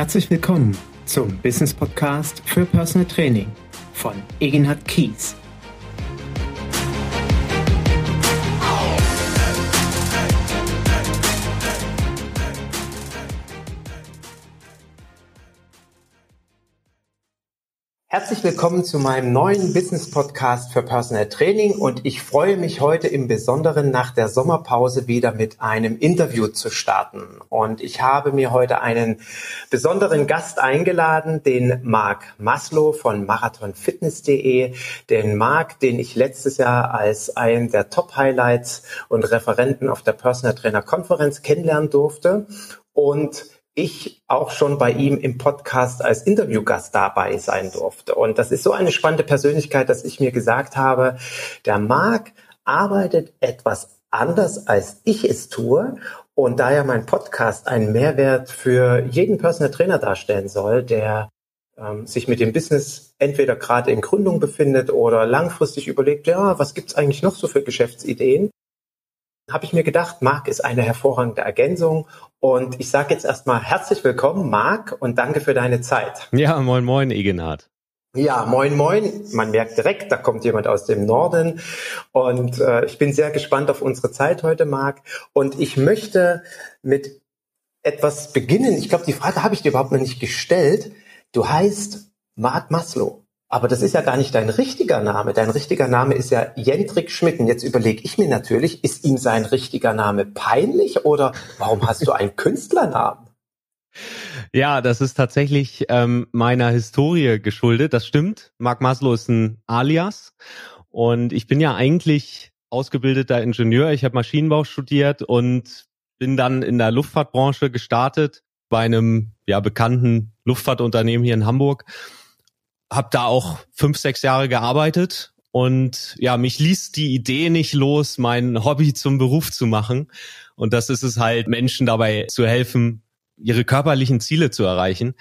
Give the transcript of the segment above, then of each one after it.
Herzlich willkommen zum Business Podcast für Personal Training von Egenhard Kies. Herzlich willkommen zu meinem neuen Business Podcast für Personal Training und ich freue mich heute im Besonderen nach der Sommerpause wieder mit einem Interview zu starten. Und ich habe mir heute einen besonderen Gast eingeladen, den Marc Maslow von marathonfitness.de. Den Marc, den ich letztes Jahr als einen der Top Highlights und Referenten auf der Personal Trainer Konferenz kennenlernen durfte. Und ich auch schon bei ihm im Podcast als Interviewgast dabei sein durfte. Und das ist so eine spannende Persönlichkeit, dass ich mir gesagt habe, der Marc arbeitet etwas anders, als ich es tue. Und da ja mein Podcast einen Mehrwert für jeden Personal Trainer darstellen soll, der ähm, sich mit dem Business entweder gerade in Gründung befindet oder langfristig überlegt, ja, was gibt's eigentlich noch so für Geschäftsideen, habe ich mir gedacht, Marc ist eine hervorragende Ergänzung. Und ich sage jetzt erstmal herzlich willkommen, Marc, und danke für deine Zeit. Ja, moin, moin, Egenhard. Ja, moin, moin. Man merkt direkt, da kommt jemand aus dem Norden. Und äh, ich bin sehr gespannt auf unsere Zeit heute, Marc. Und ich möchte mit etwas beginnen. Ich glaube, die Frage habe ich dir überhaupt noch nicht gestellt. Du heißt Marc Maslow. Aber das ist ja gar nicht dein richtiger Name. Dein richtiger Name ist ja Jendrik Schmidt. Und jetzt überlege ich mir natürlich, ist ihm sein richtiger Name peinlich oder warum hast du einen Künstlernamen? Ja, das ist tatsächlich ähm, meiner Historie geschuldet. Das stimmt. Mark Maslow ist ein Alias. Und ich bin ja eigentlich ausgebildeter Ingenieur. Ich habe Maschinenbau studiert und bin dann in der Luftfahrtbranche gestartet bei einem ja bekannten Luftfahrtunternehmen hier in Hamburg habe da auch fünf, sechs Jahre gearbeitet und ja, mich ließ die Idee nicht los, mein Hobby zum Beruf zu machen. Und das ist es halt, Menschen dabei zu helfen, ihre körperlichen Ziele zu erreichen.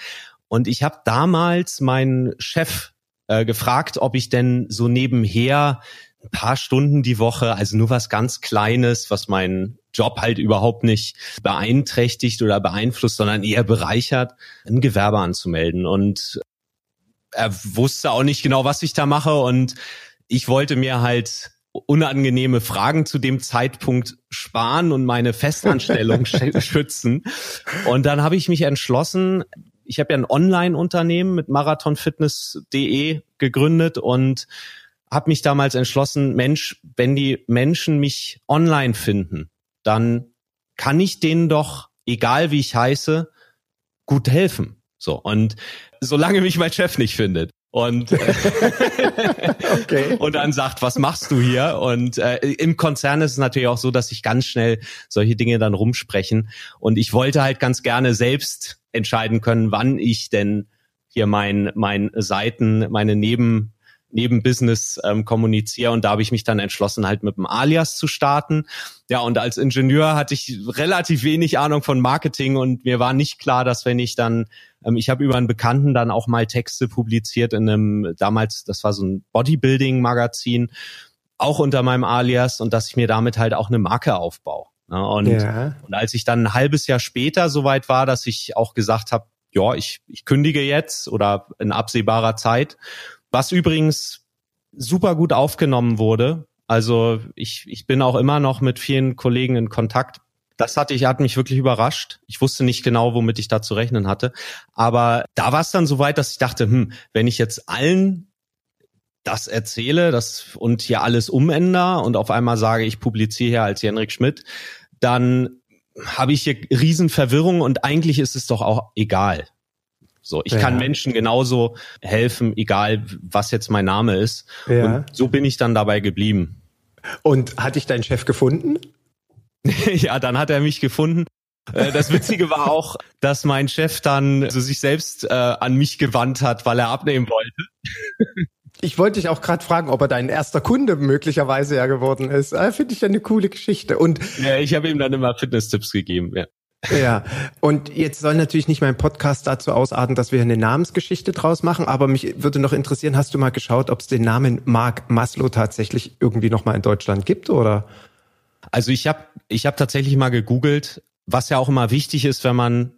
Und ich habe damals meinen Chef äh, gefragt, ob ich denn so nebenher ein paar Stunden die Woche, also nur was ganz Kleines, was meinen Job halt überhaupt nicht beeinträchtigt oder beeinflusst, sondern eher bereichert, ein Gewerbe anzumelden. Und er wusste auch nicht genau, was ich da mache und ich wollte mir halt unangenehme Fragen zu dem Zeitpunkt sparen und meine Festanstellung schützen. Und dann habe ich mich entschlossen, ich habe ja ein Online-Unternehmen mit marathonfitness.de gegründet und habe mich damals entschlossen, Mensch, wenn die Menschen mich online finden, dann kann ich denen doch, egal wie ich heiße, gut helfen. So und solange mich mein Chef nicht findet und äh, okay. und dann sagt, was machst du hier? Und äh, im Konzern ist es natürlich auch so, dass sich ganz schnell solche Dinge dann rumsprechen. Und ich wollte halt ganz gerne selbst entscheiden können, wann ich denn hier mein mein Seiten, meine Neben neben Business ähm, kommuniziere und da habe ich mich dann entschlossen, halt mit dem Alias zu starten. Ja, und als Ingenieur hatte ich relativ wenig Ahnung von Marketing und mir war nicht klar, dass wenn ich dann, ähm, ich habe über einen Bekannten dann auch mal Texte publiziert in einem, damals, das war so ein Bodybuilding-Magazin, auch unter meinem Alias und dass ich mir damit halt auch eine Marke aufbaue. Ne? Und, ja. und als ich dann ein halbes Jahr später soweit war, dass ich auch gesagt habe, ja, ich, ich kündige jetzt oder in absehbarer Zeit, was übrigens super gut aufgenommen wurde. Also ich, ich bin auch immer noch mit vielen Kollegen in Kontakt. Das hatte ich, hat mich wirklich überrascht. Ich wusste nicht genau, womit ich da zu rechnen hatte. Aber da war es dann so weit, dass ich dachte, hm, wenn ich jetzt allen das erzähle das und hier alles umänder und auf einmal sage, ich publiziere hier als Henrik Schmidt, dann habe ich hier Riesenverwirrung und eigentlich ist es doch auch egal. So, ich ja. kann Menschen genauso helfen, egal was jetzt mein Name ist. Ja. Und so bin ich dann dabei geblieben. Und hat dich dein Chef gefunden? ja, dann hat er mich gefunden. Äh, das Witzige war auch, dass mein Chef dann so sich selbst äh, an mich gewandt hat, weil er abnehmen wollte. Ich wollte dich auch gerade fragen, ob er dein erster Kunde möglicherweise ja geworden ist. Äh, Finde ich ja eine coole Geschichte. Und ja, ich habe ihm dann immer Fitness-Tipps gegeben. Ja. Ja, und jetzt soll natürlich nicht mein Podcast dazu ausarten, dass wir eine Namensgeschichte draus machen, aber mich würde noch interessieren, hast du mal geschaut, ob es den Namen Mark Maslow tatsächlich irgendwie nochmal in Deutschland gibt, oder? Also ich habe ich hab tatsächlich mal gegoogelt, was ja auch immer wichtig ist, wenn man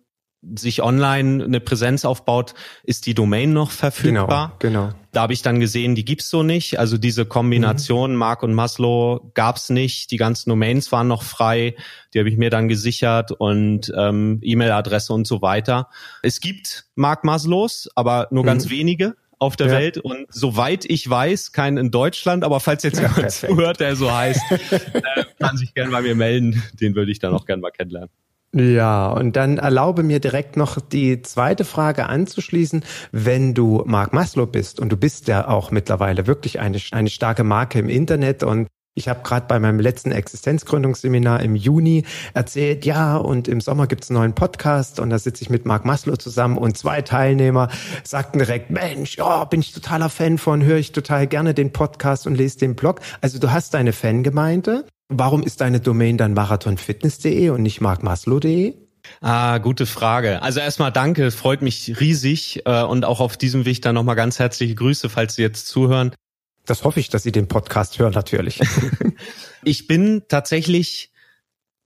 sich online eine Präsenz aufbaut, ist die Domain noch verfügbar. Genau, genau. Da habe ich dann gesehen, die gibt's so nicht. Also diese Kombination mhm. Mark und Maslow gab's nicht. Die ganzen Domains waren noch frei. Die habe ich mir dann gesichert und ähm, E-Mail-Adresse und so weiter. Es gibt Mark Maslows, aber nur mhm. ganz wenige auf der ja. Welt und soweit ich weiß, keinen in Deutschland, aber falls jetzt jemand ja, zuhört, der so heißt, äh, kann sich gerne bei mir melden. Den würde ich dann auch gerne mal kennenlernen. Ja, und dann erlaube mir direkt noch die zweite Frage anzuschließen. Wenn du Mark Maslow bist und du bist ja auch mittlerweile wirklich eine, eine starke Marke im Internet und ich habe gerade bei meinem letzten Existenzgründungsseminar im Juni erzählt, ja, und im Sommer gibt's einen neuen Podcast und da sitze ich mit Mark Maslow zusammen und zwei Teilnehmer sagten direkt, Mensch, ja, bin ich totaler Fan von, höre ich total gerne den Podcast und lese den Blog. Also du hast deine Fangemeinde Warum ist deine Domain dann marathonfitness.de und nicht markmaslow.de? Ah, gute Frage. Also erstmal danke, freut mich riesig äh, und auch auf diesem Weg dann nochmal ganz herzliche Grüße, falls Sie jetzt zuhören. Das hoffe ich, dass Sie den Podcast hören, natürlich. ich bin tatsächlich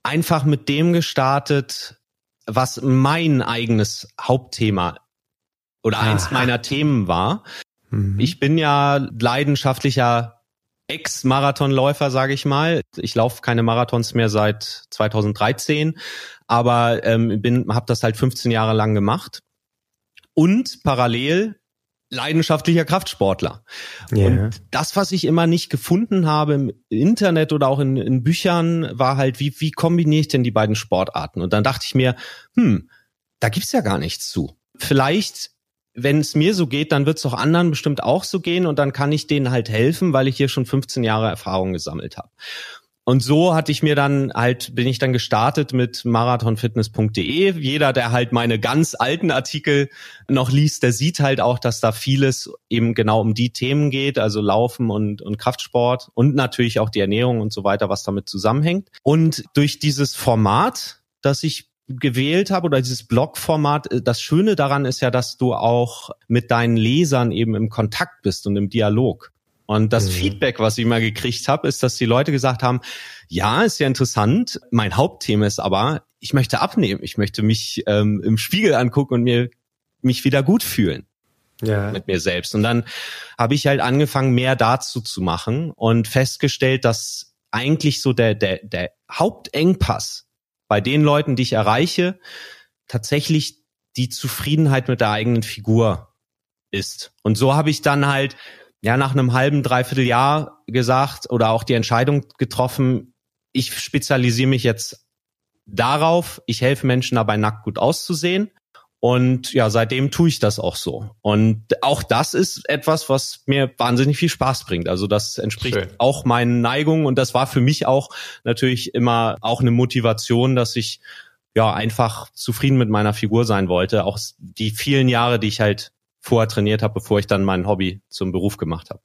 einfach mit dem gestartet, was mein eigenes Hauptthema oder Aha. eins meiner Themen war. Mhm. Ich bin ja leidenschaftlicher Ex-Marathonläufer, sage ich mal. Ich laufe keine Marathons mehr seit 2013, aber ähm, bin habe das halt 15 Jahre lang gemacht und parallel leidenschaftlicher Kraftsportler. Yeah. Und das, was ich immer nicht gefunden habe im Internet oder auch in, in Büchern, war halt, wie, wie kombiniere ich denn die beiden Sportarten? Und dann dachte ich mir, hm, da gibt's ja gar nichts zu. Vielleicht wenn es mir so geht, dann wird es auch anderen bestimmt auch so gehen und dann kann ich denen halt helfen, weil ich hier schon 15 Jahre Erfahrung gesammelt habe. Und so hatte ich mir dann halt, bin ich dann gestartet mit marathonfitness.de. Jeder, der halt meine ganz alten Artikel noch liest, der sieht halt auch, dass da vieles eben genau um die Themen geht, also Laufen und, und Kraftsport und natürlich auch die Ernährung und so weiter, was damit zusammenhängt. Und durch dieses Format, das ich gewählt habe oder dieses Blog-Format, äh, das Schöne daran ist ja, dass du auch mit deinen Lesern eben im Kontakt bist und im Dialog. Und das mhm. Feedback, was ich immer gekriegt habe, ist, dass die Leute gesagt haben, ja, ist ja interessant, mein Hauptthema ist aber, ich möchte abnehmen, ich möchte mich ähm, im Spiegel angucken und mir mich wieder gut fühlen. Ja. mit mir selbst. Und dann habe ich halt angefangen, mehr dazu zu machen und festgestellt, dass eigentlich so der, der, der Hauptengpass bei den Leuten, die ich erreiche, tatsächlich die Zufriedenheit mit der eigenen Figur ist. Und so habe ich dann halt ja nach einem halben, dreiviertel Jahr gesagt oder auch die Entscheidung getroffen, ich spezialisiere mich jetzt darauf, ich helfe Menschen dabei nackt gut auszusehen. Und ja, seitdem tue ich das auch so. Und auch das ist etwas, was mir wahnsinnig viel Spaß bringt. Also das entspricht Schön. auch meinen Neigungen. Und das war für mich auch natürlich immer auch eine Motivation, dass ich ja einfach zufrieden mit meiner Figur sein wollte. Auch die vielen Jahre, die ich halt vorher trainiert habe, bevor ich dann mein Hobby zum Beruf gemacht habe.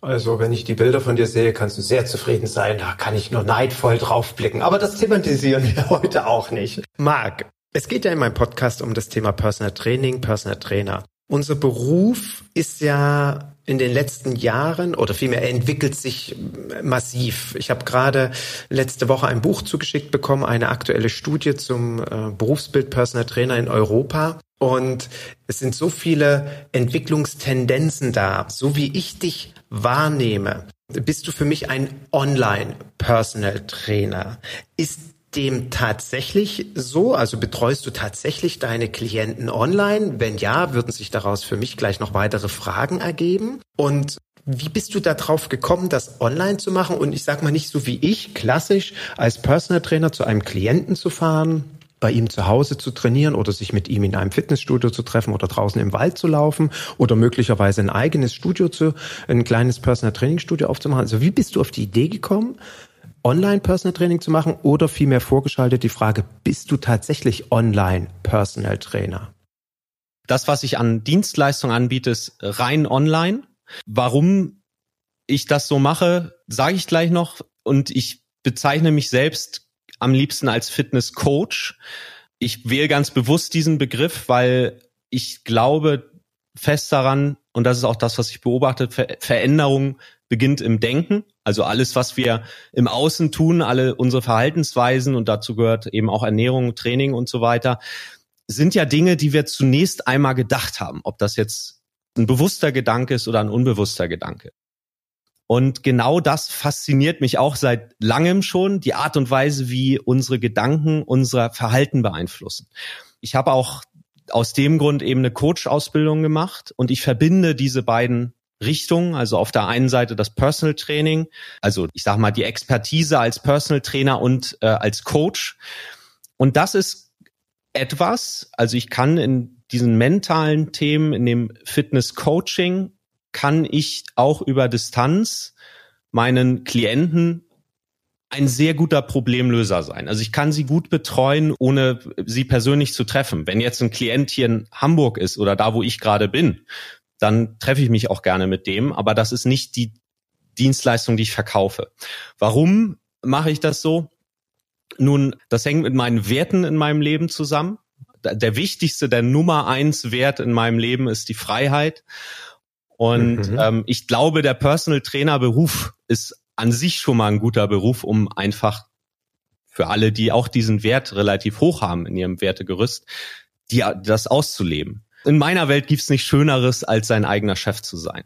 Also, wenn ich die Bilder von dir sehe, kannst du sehr zufrieden sein. Da kann ich nur neidvoll draufblicken. Aber das thematisieren wir heute auch nicht. Marc, es geht ja in meinem Podcast um das Thema Personal Training, Personal Trainer. Unser Beruf ist ja in den letzten Jahren oder vielmehr entwickelt sich massiv. Ich habe gerade letzte Woche ein Buch zugeschickt bekommen, eine aktuelle Studie zum äh, Berufsbild Personal Trainer in Europa. Und es sind so viele Entwicklungstendenzen da. So wie ich dich wahrnehme, bist du für mich ein Online-Personal Trainer. Ist dem tatsächlich so? Also betreust du tatsächlich deine Klienten online? Wenn ja, würden sich daraus für mich gleich noch weitere Fragen ergeben. Und wie bist du darauf gekommen, das online zu machen? Und ich sag mal nicht so wie ich, klassisch als Personal Trainer zu einem Klienten zu fahren, bei ihm zu Hause zu trainieren oder sich mit ihm in einem Fitnessstudio zu treffen oder draußen im Wald zu laufen oder möglicherweise ein eigenes Studio zu, ein kleines Personal Training Studio aufzumachen. Also wie bist du auf die Idee gekommen, Online-Personal Training zu machen oder vielmehr vorgeschaltet die Frage, bist du tatsächlich Online-Personal Trainer? Das, was ich an Dienstleistungen anbiete, ist rein online. Warum ich das so mache, sage ich gleich noch. Und ich bezeichne mich selbst am liebsten als Fitness-Coach. Ich wähle ganz bewusst diesen Begriff, weil ich glaube fest daran, und das ist auch das, was ich beobachte, Ver Veränderung beginnt im Denken. Also alles, was wir im Außen tun, alle unsere Verhaltensweisen und dazu gehört eben auch Ernährung, Training und so weiter, sind ja Dinge, die wir zunächst einmal gedacht haben, ob das jetzt ein bewusster Gedanke ist oder ein unbewusster Gedanke. Und genau das fasziniert mich auch seit langem schon, die Art und Weise, wie unsere Gedanken unser Verhalten beeinflussen. Ich habe auch aus dem Grund eben eine Coach-Ausbildung gemacht und ich verbinde diese beiden Richtungen. Also auf der einen Seite das Personal Training, also ich sage mal die Expertise als Personal Trainer und äh, als Coach. Und das ist etwas, also ich kann in diesen mentalen Themen, in dem Fitness Coaching kann ich auch über Distanz meinen Klienten ein sehr guter Problemlöser sein. Also ich kann sie gut betreuen, ohne sie persönlich zu treffen. Wenn jetzt ein Klient hier in Hamburg ist oder da, wo ich gerade bin, dann treffe ich mich auch gerne mit dem. Aber das ist nicht die Dienstleistung, die ich verkaufe. Warum mache ich das so? Nun, das hängt mit meinen Werten in meinem Leben zusammen. Der wichtigste, der Nummer eins Wert in meinem Leben ist die Freiheit. Und mhm. ähm, ich glaube, der Personal Trainer Beruf ist an sich schon mal ein guter Beruf, um einfach für alle, die auch diesen Wert relativ hoch haben in ihrem Wertegerüst, die, das auszuleben. In meiner Welt gibt's nichts Schöneres, als sein eigener Chef zu sein.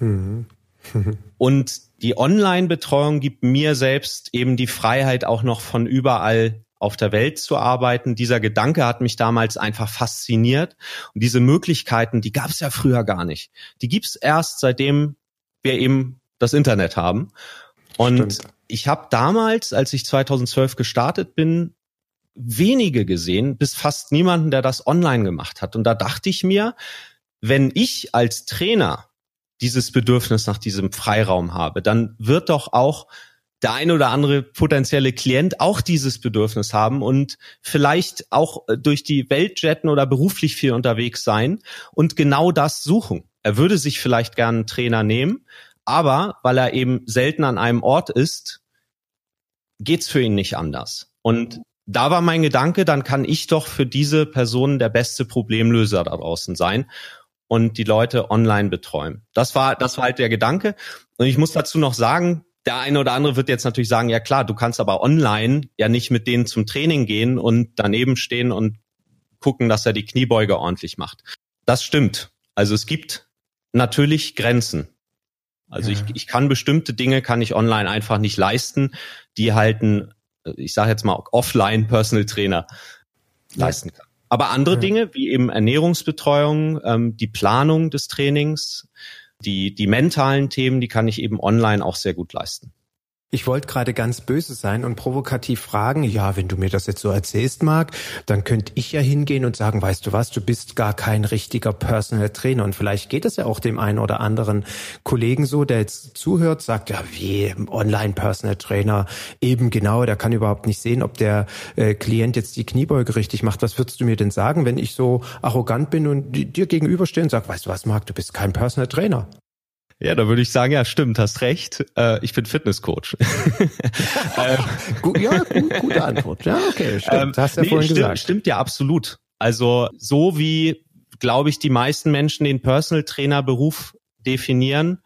Mhm. Und die Online-Betreuung gibt mir selbst eben die Freiheit, auch noch von überall auf der Welt zu arbeiten. Dieser Gedanke hat mich damals einfach fasziniert. Und diese Möglichkeiten, die gab es ja früher gar nicht. Die gibt's erst, seitdem wir eben das Internet haben. Und Stimmt. ich habe damals, als ich 2012 gestartet bin, wenige gesehen, bis fast niemanden, der das online gemacht hat. Und da dachte ich mir, wenn ich als Trainer dieses Bedürfnis nach diesem Freiraum habe, dann wird doch auch der ein oder andere potenzielle Klient auch dieses Bedürfnis haben und vielleicht auch äh, durch die Welt jetten oder beruflich viel unterwegs sein und genau das suchen. Er würde sich vielleicht gerne einen Trainer nehmen, aber weil er eben selten an einem Ort ist, geht's für ihn nicht anders. Und da war mein Gedanke, dann kann ich doch für diese Person der beste Problemlöser da draußen sein und die Leute online betreuen. Das war, das war halt der Gedanke. Und ich muss dazu noch sagen, der eine oder andere wird jetzt natürlich sagen, ja klar, du kannst aber online ja nicht mit denen zum Training gehen und daneben stehen und gucken, dass er die Kniebeuge ordentlich macht. Das stimmt. Also es gibt natürlich Grenzen. Also ja. ich, ich kann bestimmte Dinge, kann ich online einfach nicht leisten, die halten, ich sage jetzt mal offline Personal Trainer ja. leisten kann. Aber andere ja. Dinge, wie eben Ernährungsbetreuung, ähm, die Planung des Trainings, die, die mentalen Themen, die kann ich eben online auch sehr gut leisten. Ich wollte gerade ganz böse sein und provokativ fragen, ja, wenn du mir das jetzt so erzählst, Marc, dann könnte ich ja hingehen und sagen, weißt du was, du bist gar kein richtiger Personal Trainer. Und vielleicht geht es ja auch dem einen oder anderen Kollegen so, der jetzt zuhört, sagt, ja, wie Online-Personal Trainer, eben genau, der kann überhaupt nicht sehen, ob der äh, Klient jetzt die Kniebeuge richtig macht. Was würdest du mir denn sagen, wenn ich so arrogant bin und dir gegenüberstehe und sage, weißt du was, Marc, du bist kein Personal Trainer? Ja, da würde ich sagen, ja, stimmt, hast recht. Äh, ich bin Fitnesscoach. äh, ja, gut, gute Antwort. Ja, okay, stimmt. Ähm, hast ja nee, vorhin stimmt, gesagt. Stimmt ja absolut. Also so wie, glaube ich, die meisten Menschen den Personal Trainer Beruf definieren,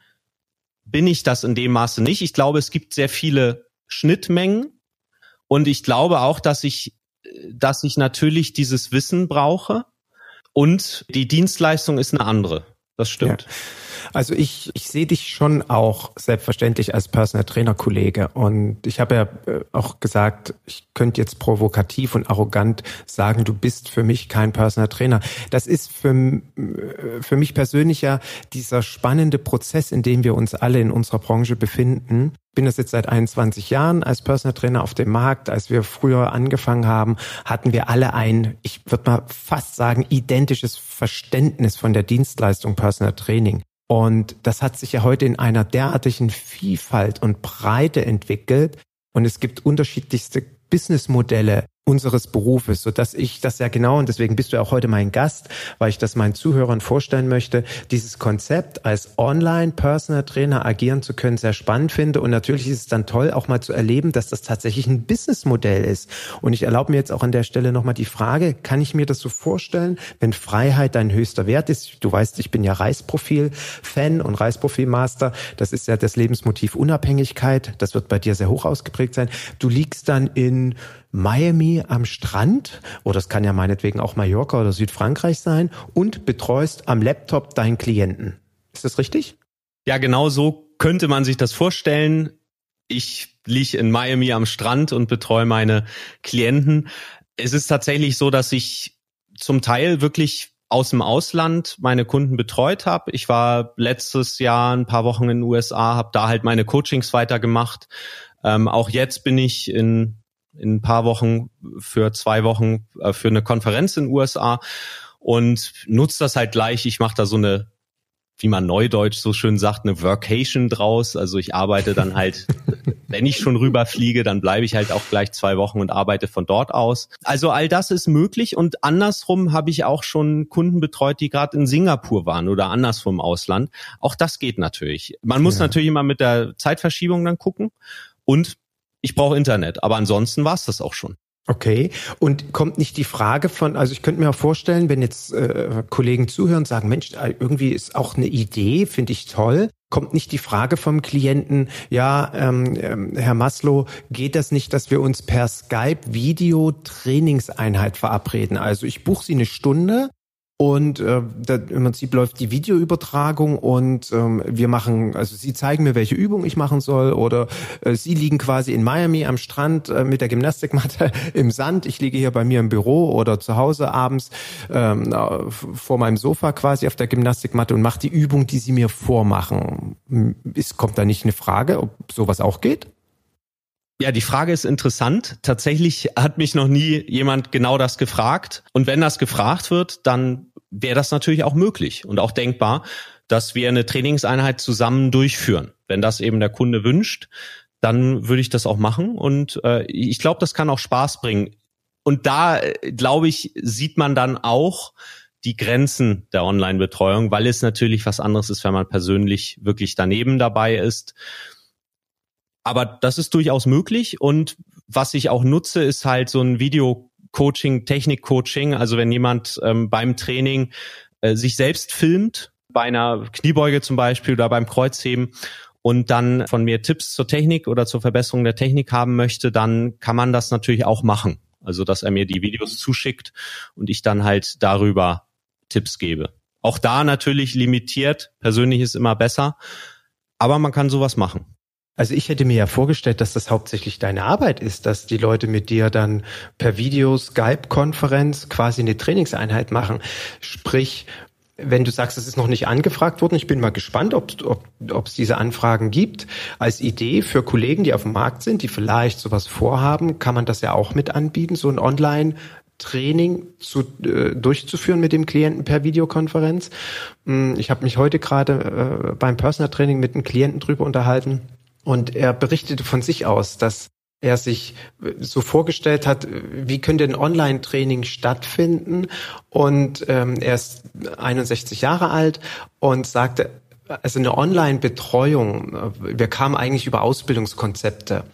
bin ich das in dem Maße nicht. Ich glaube, es gibt sehr viele Schnittmengen und ich glaube auch, dass ich, dass ich natürlich dieses Wissen brauche und die Dienstleistung ist eine andere. Das stimmt. Ja. Also ich, ich sehe dich schon auch selbstverständlich als Personal Trainer Kollege und ich habe ja äh, auch gesagt, ich könnte jetzt provokativ und arrogant sagen, du bist für mich kein Personal Trainer. Das ist für, äh, für mich persönlich ja dieser spannende Prozess, in dem wir uns alle in unserer Branche befinden bin das jetzt seit 21 Jahren als Personal Trainer auf dem Markt. Als wir früher angefangen haben, hatten wir alle ein, ich würde mal fast sagen, identisches Verständnis von der Dienstleistung Personal Training. Und das hat sich ja heute in einer derartigen Vielfalt und Breite entwickelt. Und es gibt unterschiedlichste Businessmodelle, unseres Berufes, so dass ich das ja genau und deswegen bist du auch heute mein Gast, weil ich das meinen Zuhörern vorstellen möchte, dieses Konzept als Online Personal Trainer agieren zu können, sehr spannend finde und natürlich ist es dann toll auch mal zu erleben, dass das tatsächlich ein Businessmodell ist und ich erlaube mir jetzt auch an der Stelle nochmal die Frage, kann ich mir das so vorstellen, wenn Freiheit dein höchster Wert ist? Du weißt, ich bin ja Reisprofil Fan und Reisprofil Master, das ist ja das Lebensmotiv Unabhängigkeit, das wird bei dir sehr hoch ausgeprägt sein. Du liegst dann in Miami am Strand oder es kann ja meinetwegen auch Mallorca oder Südfrankreich sein und betreust am Laptop deinen Klienten. Ist das richtig? Ja, genau so könnte man sich das vorstellen. Ich liege in Miami am Strand und betreue meine Klienten. Es ist tatsächlich so, dass ich zum Teil wirklich aus dem Ausland meine Kunden betreut habe. Ich war letztes Jahr ein paar Wochen in den USA, habe da halt meine Coachings weitergemacht. Ähm, auch jetzt bin ich in, in ein paar Wochen für zwei Wochen äh, für eine Konferenz in den USA und nutze das halt gleich. Ich mache da so eine wie man neudeutsch so schön sagt, eine Workation draus. Also ich arbeite dann halt, wenn ich schon rüberfliege, dann bleibe ich halt auch gleich zwei Wochen und arbeite von dort aus. Also all das ist möglich und andersrum habe ich auch schon Kunden betreut, die gerade in Singapur waren oder andersrum im Ausland. Auch das geht natürlich. Man muss ja. natürlich immer mit der Zeitverschiebung dann gucken und ich brauche Internet, aber ansonsten war es das auch schon. Okay. Und kommt nicht die Frage von, also ich könnte mir auch vorstellen, wenn jetzt äh, Kollegen zuhören und sagen, Mensch, äh, irgendwie ist auch eine Idee, finde ich toll. Kommt nicht die Frage vom Klienten, ja, ähm, ähm, Herr Maslow, geht das nicht, dass wir uns per Skype Video Trainingseinheit verabreden? Also ich buche Sie eine Stunde und äh, da, im Prinzip läuft die Videoübertragung und ähm, wir machen, also Sie zeigen mir, welche Übung ich machen soll oder äh, Sie liegen quasi in Miami am Strand äh, mit der Gymnastikmatte im Sand. Ich liege hier bei mir im Büro oder zu Hause abends ähm, vor meinem Sofa quasi auf der Gymnastikmatte und mache die Übung, die Sie mir vormachen. Ist, kommt da nicht eine Frage, ob sowas auch geht? Ja, die Frage ist interessant. Tatsächlich hat mich noch nie jemand genau das gefragt. Und wenn das gefragt wird, dann wäre das natürlich auch möglich und auch denkbar, dass wir eine Trainingseinheit zusammen durchführen. Wenn das eben der Kunde wünscht, dann würde ich das auch machen. Und äh, ich glaube, das kann auch Spaß bringen. Und da, äh, glaube ich, sieht man dann auch die Grenzen der Online-Betreuung, weil es natürlich was anderes ist, wenn man persönlich wirklich daneben dabei ist. Aber das ist durchaus möglich und was ich auch nutze, ist halt so ein Video-Coaching, Technik-Coaching. Also wenn jemand ähm, beim Training äh, sich selbst filmt, bei einer Kniebeuge zum Beispiel oder beim Kreuzheben und dann von mir Tipps zur Technik oder zur Verbesserung der Technik haben möchte, dann kann man das natürlich auch machen. Also dass er mir die Videos zuschickt und ich dann halt darüber Tipps gebe. Auch da natürlich limitiert, persönlich ist immer besser, aber man kann sowas machen. Also ich hätte mir ja vorgestellt, dass das hauptsächlich deine Arbeit ist, dass die Leute mit dir dann per Video, Skype-Konferenz quasi eine Trainingseinheit machen. Sprich, wenn du sagst, es ist noch nicht angefragt worden, ich bin mal gespannt, ob ob ob es diese Anfragen gibt. Als Idee für Kollegen, die auf dem Markt sind, die vielleicht sowas vorhaben, kann man das ja auch mit anbieten, so ein Online Training zu, äh, durchzuführen mit dem Klienten per Videokonferenz. Hm, ich habe mich heute gerade äh, beim Personal Training mit einem Klienten drüber unterhalten und er berichtete von sich aus, dass er sich so vorgestellt hat, wie könnte ein Online-Training stattfinden. Und ähm, er ist 61 Jahre alt und sagte, also eine Online-Betreuung, wir kamen eigentlich über Ausbildungskonzepte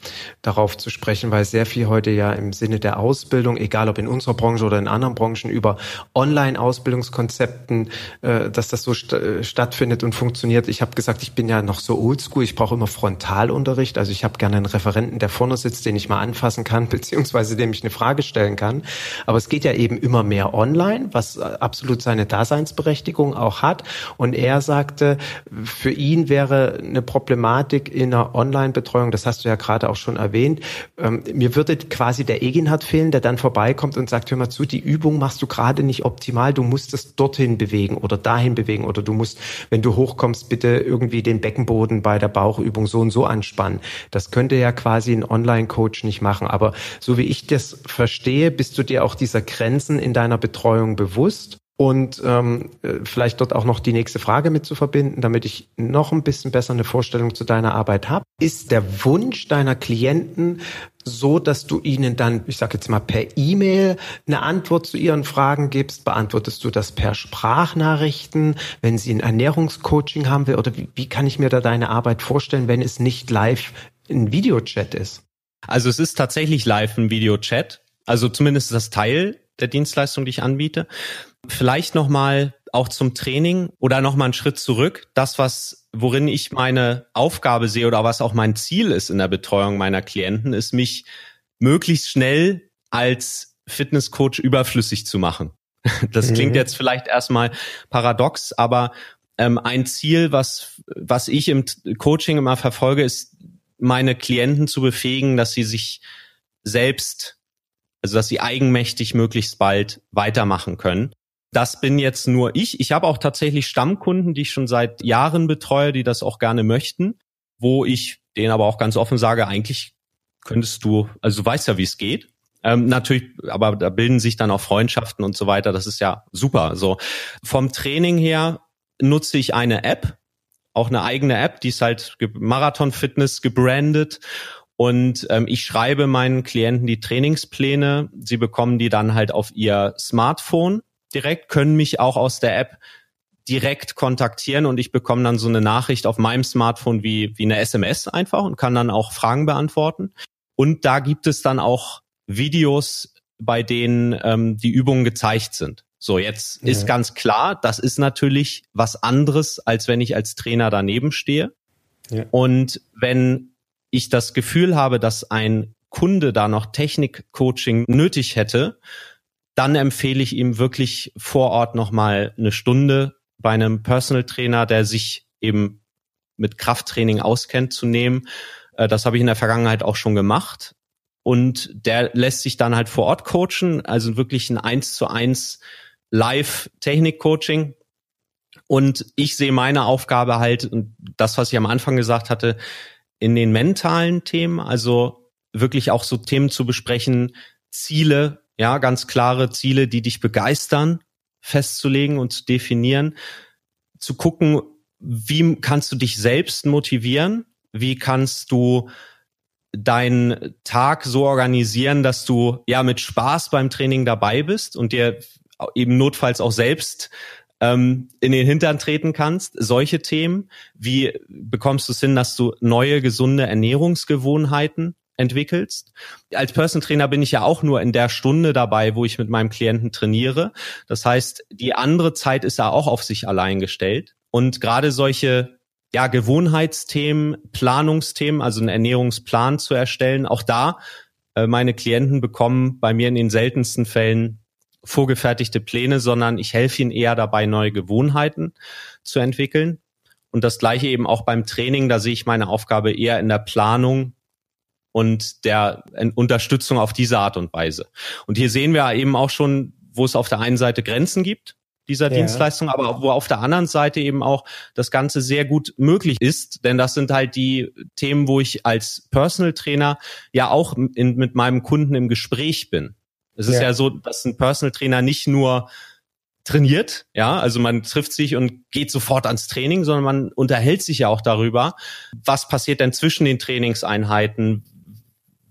darauf zu sprechen, weil sehr viel heute ja im Sinne der Ausbildung, egal ob in unserer Branche oder in anderen Branchen, über Online-Ausbildungskonzepten, äh, dass das so st stattfindet und funktioniert. Ich habe gesagt, ich bin ja noch so oldschool, ich brauche immer Frontalunterricht, also ich habe gerne einen Referenten, der vorne sitzt, den ich mal anfassen kann, beziehungsweise dem ich eine Frage stellen kann. Aber es geht ja eben immer mehr online, was absolut seine Daseinsberechtigung auch hat. Und er sagte, für ihn wäre eine Problematik in einer Online-Betreuung, das hast du ja gerade auch schon erwähnt, ähm, mir würde quasi der Eginhard fehlen, der dann vorbeikommt und sagt, hör mal zu, die Übung machst du gerade nicht optimal, du musst es dorthin bewegen oder dahin bewegen oder du musst, wenn du hochkommst, bitte irgendwie den Beckenboden bei der Bauchübung so und so anspannen. Das könnte ja quasi ein Online-Coach nicht machen, aber so wie ich das verstehe, bist du dir auch dieser Grenzen in deiner Betreuung bewusst und ähm, äh, vielleicht dort auch noch die nächste Frage mit zu verbinden, damit ich noch ein bisschen besser eine Vorstellung zu deiner Arbeit habe. Ist der Wunsch deiner Klienten so, dass du ihnen dann, ich sage jetzt mal per E-Mail eine Antwort zu ihren Fragen gibst? Beantwortest du das per Sprachnachrichten, wenn sie ein Ernährungscoaching haben will? Oder wie, wie kann ich mir da deine Arbeit vorstellen, wenn es nicht live ein Videochat ist? Also es ist tatsächlich live ein Videochat. Also zumindest das Teil der Dienstleistung, die ich anbiete. Vielleicht nochmal auch zum Training oder nochmal einen Schritt zurück. Das, was, worin ich meine Aufgabe sehe oder was auch mein Ziel ist in der Betreuung meiner Klienten, ist mich möglichst schnell als Fitnesscoach überflüssig zu machen. Das klingt mhm. jetzt vielleicht erstmal paradox, aber ähm, ein Ziel, was, was ich im Coaching immer verfolge, ist, meine Klienten zu befähigen, dass sie sich selbst, also dass sie eigenmächtig möglichst bald weitermachen können. Das bin jetzt nur ich. Ich habe auch tatsächlich Stammkunden, die ich schon seit Jahren betreue, die das auch gerne möchten, wo ich denen aber auch ganz offen sage, eigentlich könntest du, also du weißt ja, wie es geht. Ähm, natürlich, aber da bilden sich dann auch Freundschaften und so weiter. Das ist ja super. So vom Training her nutze ich eine App, auch eine eigene App, die ist halt Marathon Fitness gebrandet und ähm, ich schreibe meinen Klienten die Trainingspläne. Sie bekommen die dann halt auf ihr Smartphone direkt, können mich auch aus der App direkt kontaktieren und ich bekomme dann so eine Nachricht auf meinem Smartphone wie, wie eine SMS einfach und kann dann auch Fragen beantworten. Und da gibt es dann auch Videos, bei denen ähm, die Übungen gezeigt sind. So, jetzt ja. ist ganz klar, das ist natürlich was anderes, als wenn ich als Trainer daneben stehe. Ja. Und wenn ich das Gefühl habe, dass ein Kunde da noch Technik-Coaching nötig hätte, dann empfehle ich ihm wirklich vor Ort nochmal eine Stunde bei einem Personal Trainer, der sich eben mit Krafttraining auskennt, zu nehmen. Äh, das habe ich in der Vergangenheit auch schon gemacht. Und der lässt sich dann halt vor Ort coachen, also wirklich ein eins zu eins Live-Technik-Coaching. Und ich sehe meine Aufgabe halt, das, was ich am Anfang gesagt hatte, in den mentalen Themen, also wirklich auch so Themen zu besprechen, Ziele, ja, ganz klare Ziele, die dich begeistern, festzulegen und zu definieren, zu gucken, wie kannst du dich selbst motivieren, wie kannst du deinen Tag so organisieren, dass du ja mit Spaß beim Training dabei bist und dir eben notfalls auch selbst ähm, in den Hintern treten kannst. Solche Themen, wie bekommst du es hin, dass du neue gesunde Ernährungsgewohnheiten entwickelst. Als Person Trainer bin ich ja auch nur in der Stunde dabei, wo ich mit meinem Klienten trainiere. Das heißt, die andere Zeit ist ja auch auf sich allein gestellt. Und gerade solche ja, Gewohnheitsthemen, Planungsthemen, also einen Ernährungsplan zu erstellen, auch da, äh, meine Klienten bekommen bei mir in den seltensten Fällen vorgefertigte Pläne, sondern ich helfe ihnen eher dabei, neue Gewohnheiten zu entwickeln. Und das gleiche eben auch beim Training, da sehe ich meine Aufgabe eher in der Planung und der Unterstützung auf diese Art und Weise. Und hier sehen wir eben auch schon, wo es auf der einen Seite Grenzen gibt dieser ja. Dienstleistung, aber wo auf der anderen Seite eben auch das Ganze sehr gut möglich ist, denn das sind halt die Themen, wo ich als Personal Trainer ja auch in, mit meinem Kunden im Gespräch bin. Es ist ja. ja so, dass ein Personal Trainer nicht nur trainiert, ja, also man trifft sich und geht sofort ans Training, sondern man unterhält sich ja auch darüber, was passiert denn zwischen den Trainingseinheiten,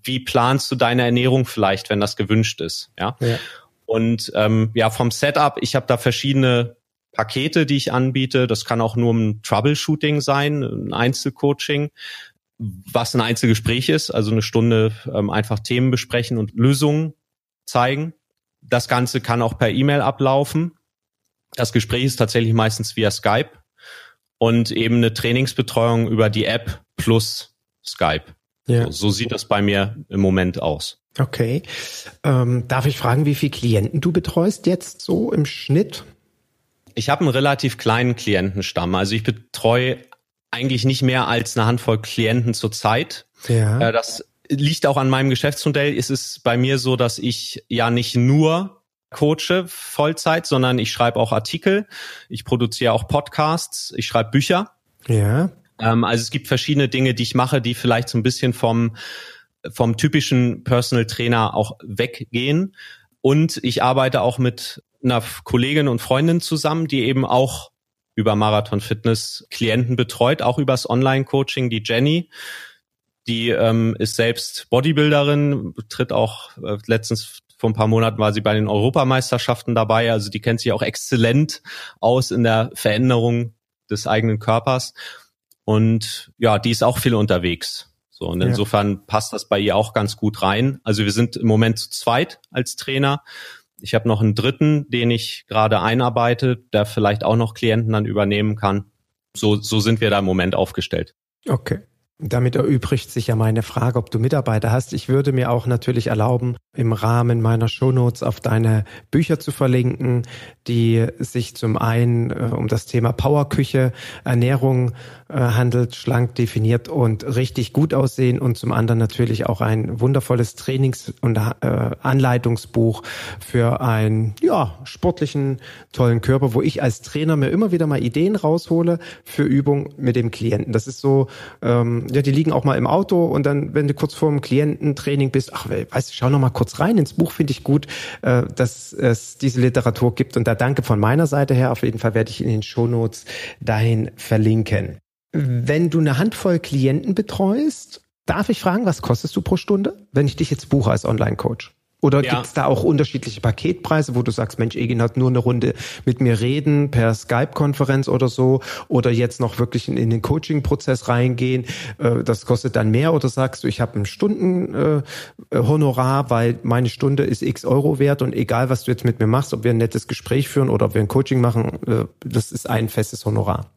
wie planst du deine Ernährung vielleicht, wenn das gewünscht ist, ja. ja. Und ähm, ja, vom Setup, ich habe da verschiedene Pakete, die ich anbiete. Das kann auch nur ein Troubleshooting sein, ein Einzelcoaching, was ein Einzelgespräch ist, also eine Stunde ähm, einfach Themen besprechen und Lösungen zeigen. Das Ganze kann auch per E-Mail ablaufen. Das Gespräch ist tatsächlich meistens via Skype und eben eine Trainingsbetreuung über die App plus Skype. Ja. So, so sieht das bei mir im Moment aus. Okay. Ähm, darf ich fragen, wie viele Klienten du betreust jetzt so im Schnitt? Ich habe einen relativ kleinen Klientenstamm. Also ich betreue eigentlich nicht mehr als eine Handvoll Klienten zur Zeit. Ja. Äh, das liegt auch an meinem Geschäftsmodell. Es ist bei mir so, dass ich ja nicht nur coache Vollzeit, sondern ich schreibe auch Artikel, ich produziere auch Podcasts, ich schreibe Bücher. Ja. Ähm, also es gibt verschiedene Dinge, die ich mache, die vielleicht so ein bisschen vom, vom typischen Personal Trainer auch weggehen. Und ich arbeite auch mit einer Kollegin und Freundin zusammen, die eben auch über Marathon Fitness Klienten betreut, auch übers Online-Coaching, die Jenny. Die ähm, ist selbst Bodybuilderin, tritt auch äh, letztens vor ein paar Monaten war sie bei den Europameisterschaften dabei. Also die kennt sich auch exzellent aus in der Veränderung des eigenen Körpers. Und ja, die ist auch viel unterwegs. So, und insofern ja. passt das bei ihr auch ganz gut rein. Also wir sind im Moment zu zweit als Trainer. Ich habe noch einen dritten, den ich gerade einarbeite, der vielleicht auch noch Klienten dann übernehmen kann. So, so sind wir da im Moment aufgestellt. Okay. Damit erübrigt sich ja meine Frage, ob du Mitarbeiter hast. Ich würde mir auch natürlich erlauben, im Rahmen meiner Shownotes auf deine Bücher zu verlinken, die sich zum einen äh, um das Thema Powerküche, Ernährung äh, handelt, schlank definiert und richtig gut aussehen und zum anderen natürlich auch ein wundervolles Trainings- und äh, Anleitungsbuch für einen ja, sportlichen, tollen Körper, wo ich als Trainer mir immer wieder mal Ideen raushole für Übung mit dem Klienten. Das ist so, ähm, ja, die liegen auch mal im Auto und dann, wenn du kurz vor dem Kliententraining bist, ach, weißt du, schau noch mal kurz rein ins Buch, finde ich gut, äh, dass es diese Literatur gibt. Und da danke von meiner Seite her. Auf jeden Fall werde ich in den Shownotes dahin verlinken. Wenn du eine Handvoll Klienten betreust, darf ich fragen, was kostest du pro Stunde, wenn ich dich jetzt buche als Online-Coach? Oder ja. gibt es da auch unterschiedliche Paketpreise, wo du sagst, Mensch, Egin hat nur eine Runde mit mir reden per Skype-Konferenz oder so oder jetzt noch wirklich in, in den Coaching-Prozess reingehen, äh, das kostet dann mehr oder sagst du, ich habe ein Stundenhonorar, äh, weil meine Stunde ist x Euro wert und egal, was du jetzt mit mir machst, ob wir ein nettes Gespräch führen oder ob wir ein Coaching machen, äh, das ist ein festes Honorar.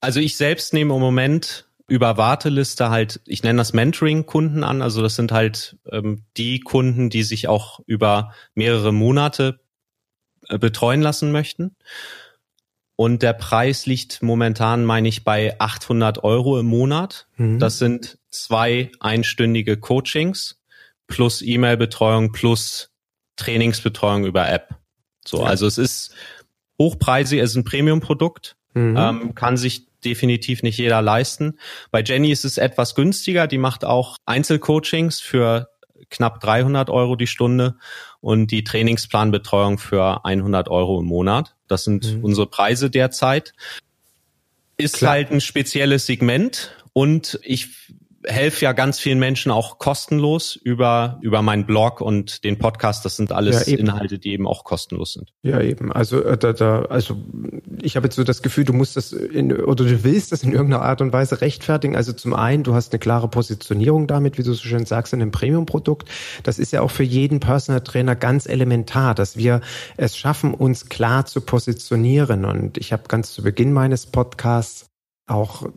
Also ich selbst nehme im Moment über Warteliste halt, ich nenne das Mentoring-Kunden an. Also das sind halt ähm, die Kunden, die sich auch über mehrere Monate äh, betreuen lassen möchten. Und der Preis liegt momentan, meine ich, bei 800 Euro im Monat. Mhm. Das sind zwei einstündige Coachings plus E-Mail-Betreuung plus Trainingsbetreuung über App. So, ja. also es ist hochpreisig, es ist ein Premium-Produkt, mhm. ähm, kann sich definitiv nicht jeder leisten. Bei Jenny ist es etwas günstiger. Die macht auch Einzelcoachings für knapp 300 Euro die Stunde und die Trainingsplanbetreuung für 100 Euro im Monat. Das sind mhm. unsere Preise derzeit. Ist Klar. halt ein spezielles Segment und ich helfe ja ganz vielen Menschen auch kostenlos über, über meinen Blog und den Podcast. Das sind alles ja, Inhalte, die eben auch kostenlos sind. Ja, eben. Also, äh, da, da, also ich habe jetzt so das Gefühl, du musst das in, oder du willst das in irgendeiner Art und Weise rechtfertigen. Also zum einen, du hast eine klare Positionierung damit, wie du so schön sagst, in einem Premium-Produkt. Das ist ja auch für jeden Personal Trainer ganz elementar, dass wir es schaffen, uns klar zu positionieren. Und ich habe ganz zu Beginn meines Podcasts auch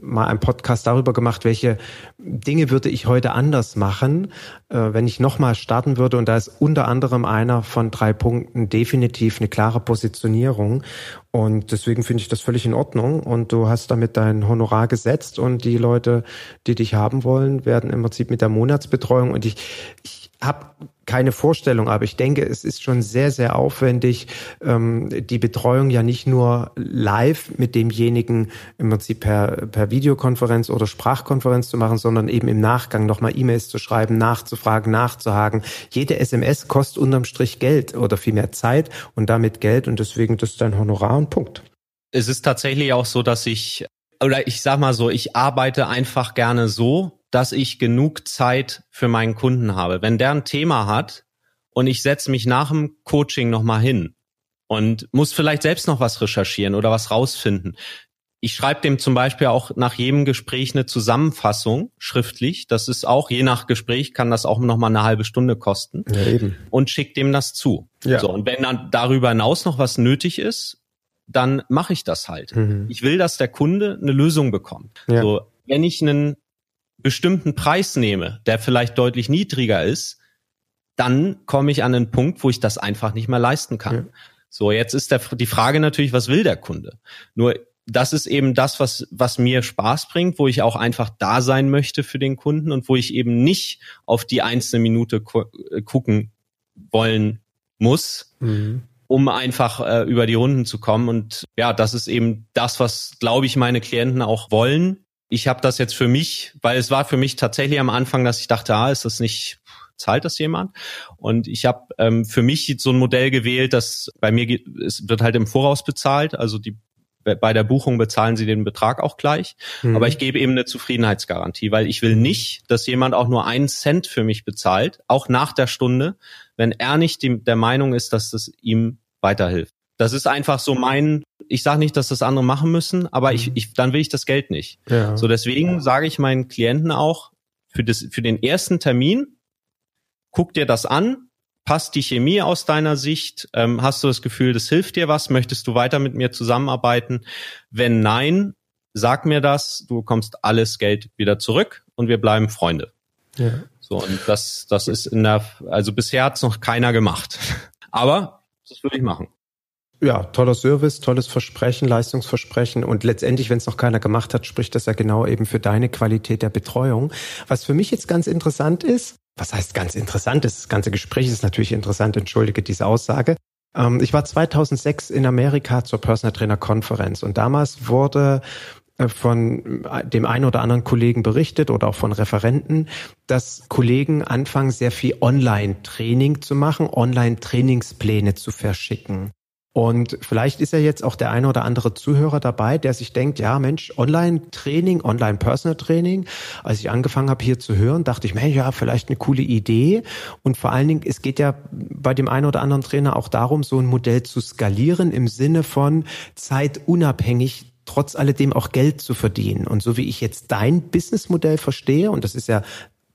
mal einen Podcast darüber gemacht, welche Dinge würde ich heute anders machen, äh, wenn ich nochmal starten würde. Und da ist unter anderem einer von drei Punkten definitiv eine klare Positionierung. Und deswegen finde ich das völlig in Ordnung. Und du hast damit dein Honorar gesetzt und die Leute, die dich haben wollen, werden im Prinzip mit der Monatsbetreuung. Und ich, ich habe keine Vorstellung, aber ich denke, es ist schon sehr, sehr aufwendig, ähm, die Betreuung ja nicht nur live mit demjenigen im Prinzip per, per Videokonferenz oder Sprachkonferenz zu machen, sondern eben im Nachgang nochmal E-Mails zu schreiben, nachzufragen, nachzuhaken. Jede SMS kostet unterm Strich Geld oder viel mehr Zeit und damit Geld und deswegen das ist dein Honorar und Punkt. Es ist tatsächlich auch so, dass ich oder ich sag mal so, ich arbeite einfach gerne so, dass ich genug Zeit für meinen Kunden habe. Wenn der ein Thema hat und ich setze mich nach dem Coaching nochmal hin und muss vielleicht selbst noch was recherchieren oder was rausfinden. Ich schreibe dem zum Beispiel auch nach jedem Gespräch eine Zusammenfassung schriftlich. Das ist auch, je nach Gespräch kann das auch nochmal eine halbe Stunde kosten. Ja, eben. Und schick dem das zu. Ja. So, und wenn dann darüber hinaus noch was nötig ist, dann mache ich das halt. Mhm. Ich will, dass der Kunde eine Lösung bekommt. Ja. So, wenn ich einen bestimmten Preis nehme, der vielleicht deutlich niedriger ist, dann komme ich an einen Punkt, wo ich das einfach nicht mehr leisten kann. Ja. So, jetzt ist der, die Frage natürlich, was will der Kunde? Nur das ist eben das, was, was mir Spaß bringt, wo ich auch einfach da sein möchte für den Kunden und wo ich eben nicht auf die einzelne Minute äh, gucken wollen muss, mhm. Um einfach äh, über die Runden zu kommen. Und ja, das ist eben das, was, glaube ich, meine Klienten auch wollen ich habe das jetzt für mich, weil es war für mich tatsächlich am Anfang, dass ich dachte, ah, ist das nicht, zahlt das jemand? Und ich habe ähm, für mich so ein Modell gewählt, dass bei mir es wird halt im Voraus bezahlt, also die bei der Buchung bezahlen sie den Betrag auch gleich, mhm. aber ich gebe eben eine Zufriedenheitsgarantie, weil ich will nicht, dass jemand auch nur einen Cent für mich bezahlt, auch nach der Stunde, wenn er nicht die, der Meinung ist, dass das ihm weiterhilft. Das ist einfach so mein, ich sage nicht, dass das andere machen müssen, aber ich, mhm. ich dann will ich das Geld nicht. Ja. So deswegen sage ich meinen Klienten auch für das für den ersten Termin guck dir das an, passt die Chemie aus deiner Sicht, ähm, hast du das Gefühl, das hilft dir was, möchtest du weiter mit mir zusammenarbeiten? Wenn nein, sag mir das, du bekommst alles Geld wieder zurück und wir bleiben Freunde. Ja. So, und das, das ist in der, also bisher hat's noch keiner gemacht. Aber das würde ich machen. Ja, toller Service, tolles Versprechen, Leistungsversprechen und letztendlich, wenn es noch keiner gemacht hat, spricht das ja genau eben für deine Qualität der Betreuung. Was für mich jetzt ganz interessant ist, was heißt ganz interessant ist, das ganze Gespräch ist natürlich interessant, entschuldige diese Aussage. Ähm, ich war 2006 in Amerika zur Personal Trainer Konferenz und damals wurde äh, von dem einen oder anderen Kollegen berichtet oder auch von Referenten, dass Kollegen anfangen, sehr viel Online-Training zu machen, Online-Trainingspläne zu verschicken. Und vielleicht ist ja jetzt auch der eine oder andere Zuhörer dabei, der sich denkt, ja Mensch, Online-Training, Online-Personal-Training. Als ich angefangen habe hier zu hören, dachte ich, Mensch, ja, vielleicht eine coole Idee. Und vor allen Dingen, es geht ja bei dem einen oder anderen Trainer auch darum, so ein Modell zu skalieren im Sinne von zeitunabhängig trotz alledem auch Geld zu verdienen. Und so wie ich jetzt dein Businessmodell verstehe, und das ist ja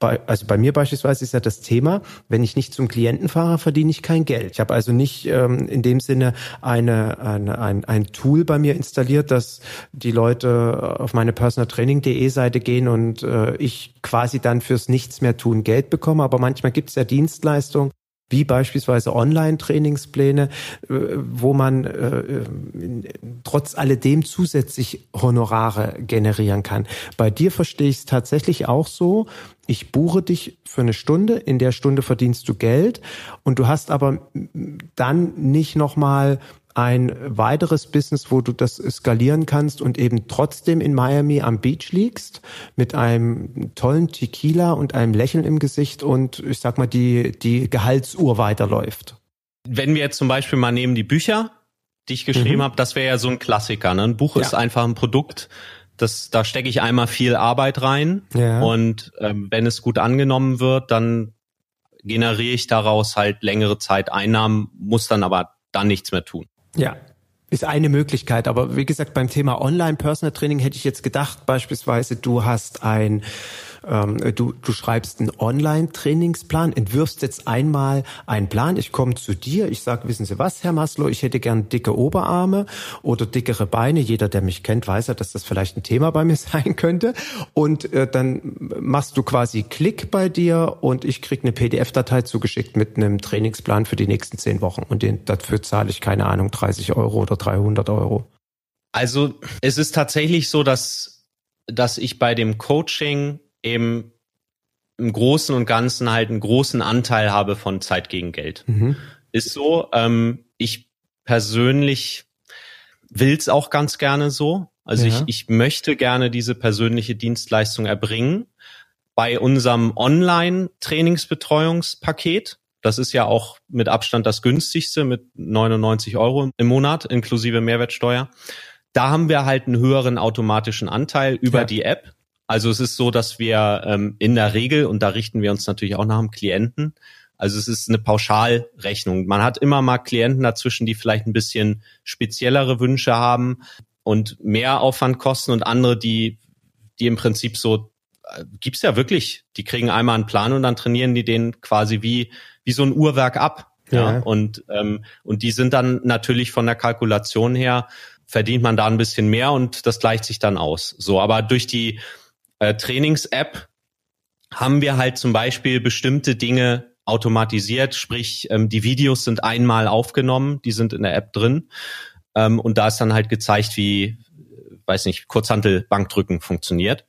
bei, also bei mir beispielsweise ist ja das Thema, wenn ich nicht zum Klienten fahre, verdiene ich kein Geld. Ich habe also nicht ähm, in dem Sinne eine, eine, ein, ein Tool bei mir installiert, dass die Leute auf meine personaltraining.de Seite gehen und äh, ich quasi dann fürs Nichts mehr tun Geld bekomme. Aber manchmal gibt es ja Dienstleistungen, wie beispielsweise Online-Trainingspläne, äh, wo man äh, trotz alledem zusätzlich Honorare generieren kann. Bei dir verstehe ich es tatsächlich auch so, ich buche dich für eine Stunde, in der Stunde verdienst du Geld. Und du hast aber dann nicht nochmal ein weiteres Business, wo du das skalieren kannst und eben trotzdem in Miami am Beach liegst mit einem tollen Tequila und einem Lächeln im Gesicht und ich sag mal, die, die Gehaltsuhr weiterläuft. Wenn wir jetzt zum Beispiel mal nehmen die Bücher, die ich geschrieben mhm. habe, das wäre ja so ein Klassiker. Ne? Ein Buch ja. ist einfach ein Produkt, das, da stecke ich einmal viel Arbeit rein ja. und ähm, wenn es gut angenommen wird, dann generiere ich daraus halt längere Zeit Einnahmen, muss dann aber dann nichts mehr tun. Ja, ist eine Möglichkeit. Aber wie gesagt, beim Thema Online-Personal Training hätte ich jetzt gedacht, beispielsweise, du hast ein ähm, du, du schreibst einen Online-Trainingsplan, entwirfst jetzt einmal einen Plan. Ich komme zu dir, ich sage, wissen Sie was, Herr Maslow, ich hätte gern dicke Oberarme oder dickere Beine. Jeder, der mich kennt, weiß ja, dass das vielleicht ein Thema bei mir sein könnte. Und äh, dann machst du quasi Klick bei dir und ich krieg eine PDF-Datei zugeschickt mit einem Trainingsplan für die nächsten zehn Wochen. Und den, dafür zahle ich, keine Ahnung, 30 Euro oder 300 Euro. Also es ist tatsächlich so, dass, dass ich bei dem Coaching eben im Großen und Ganzen halt einen großen Anteil habe von Zeit gegen Geld. Mhm. Ist so. Ähm, ich persönlich will's auch ganz gerne so. Also ja. ich, ich möchte gerne diese persönliche Dienstleistung erbringen. Bei unserem Online-Trainingsbetreuungspaket, das ist ja auch mit Abstand das günstigste mit 99 Euro im Monat inklusive Mehrwertsteuer. Da haben wir halt einen höheren automatischen Anteil über ja. die App. Also es ist so, dass wir ähm, in der Regel, und da richten wir uns natürlich auch nach dem Klienten, also es ist eine Pauschalrechnung. Man hat immer mal Klienten dazwischen, die vielleicht ein bisschen speziellere Wünsche haben und mehr Aufwand kosten und andere, die, die im Prinzip so, äh, gibt's ja wirklich, die kriegen einmal einen Plan und dann trainieren die den quasi wie, wie so ein Uhrwerk ab. Ja. ja. Und, ähm, und die sind dann natürlich von der Kalkulation her, verdient man da ein bisschen mehr und das gleicht sich dann aus. So, aber durch die, äh, Trainings-App haben wir halt zum Beispiel bestimmte Dinge automatisiert, sprich ähm, die Videos sind einmal aufgenommen, die sind in der App drin ähm, und da ist dann halt gezeigt, wie, weiß nicht, Kurzhantel Bankdrücken funktioniert.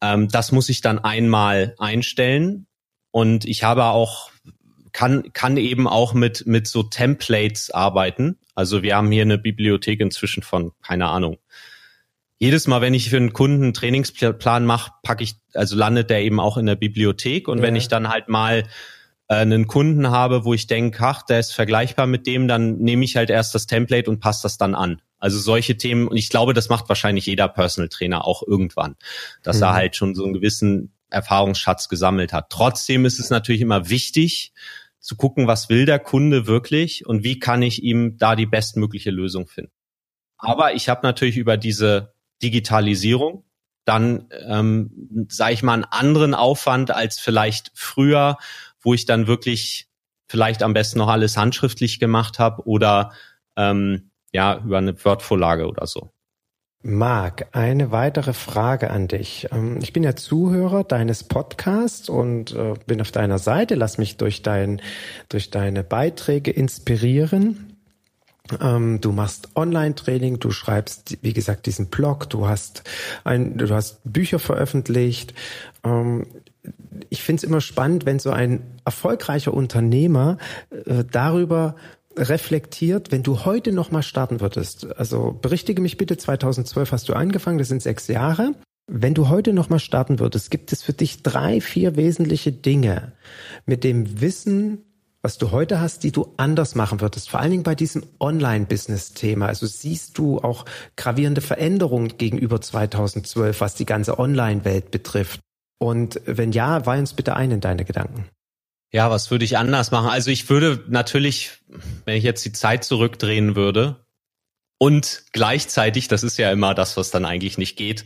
Ähm, das muss ich dann einmal einstellen und ich habe auch kann kann eben auch mit mit so Templates arbeiten. Also wir haben hier eine Bibliothek inzwischen von keine Ahnung jedes Mal, wenn ich für einen Kunden einen Trainingsplan mache, packe ich, also landet der eben auch in der Bibliothek. Und ja. wenn ich dann halt mal äh, einen Kunden habe, wo ich denke, ach, der ist vergleichbar mit dem, dann nehme ich halt erst das Template und passe das dann an. Also solche Themen, und ich glaube, das macht wahrscheinlich jeder Personal Trainer auch irgendwann, dass mhm. er halt schon so einen gewissen Erfahrungsschatz gesammelt hat. Trotzdem ist es natürlich immer wichtig, zu gucken, was will der Kunde wirklich und wie kann ich ihm da die bestmögliche Lösung finden. Aber ich habe natürlich über diese Digitalisierung, dann, ähm, sage ich mal, einen anderen Aufwand als vielleicht früher, wo ich dann wirklich vielleicht am besten noch alles handschriftlich gemacht habe oder ähm, ja über eine Word-Vorlage oder so. Marc, eine weitere Frage an dich. Ähm, ich bin ja Zuhörer deines Podcasts und äh, bin auf deiner Seite. Lass mich durch, dein, durch deine Beiträge inspirieren. Ähm, du machst Online-Training, du schreibst, wie gesagt, diesen Blog, du hast ein, du hast Bücher veröffentlicht. Ähm, ich finde es immer spannend, wenn so ein erfolgreicher Unternehmer äh, darüber reflektiert, wenn du heute noch mal starten würdest. Also berichtige mich bitte, 2012 hast du angefangen, das sind sechs Jahre. Wenn du heute noch mal starten würdest, gibt es für dich drei, vier wesentliche Dinge mit dem Wissen, was du heute hast, die du anders machen würdest, vor allen Dingen bei diesem Online-Business-Thema. Also siehst du auch gravierende Veränderungen gegenüber 2012, was die ganze Online-Welt betrifft. Und wenn ja, weih uns bitte ein in deine Gedanken. Ja, was würde ich anders machen? Also ich würde natürlich, wenn ich jetzt die Zeit zurückdrehen würde und gleichzeitig, das ist ja immer das, was dann eigentlich nicht geht,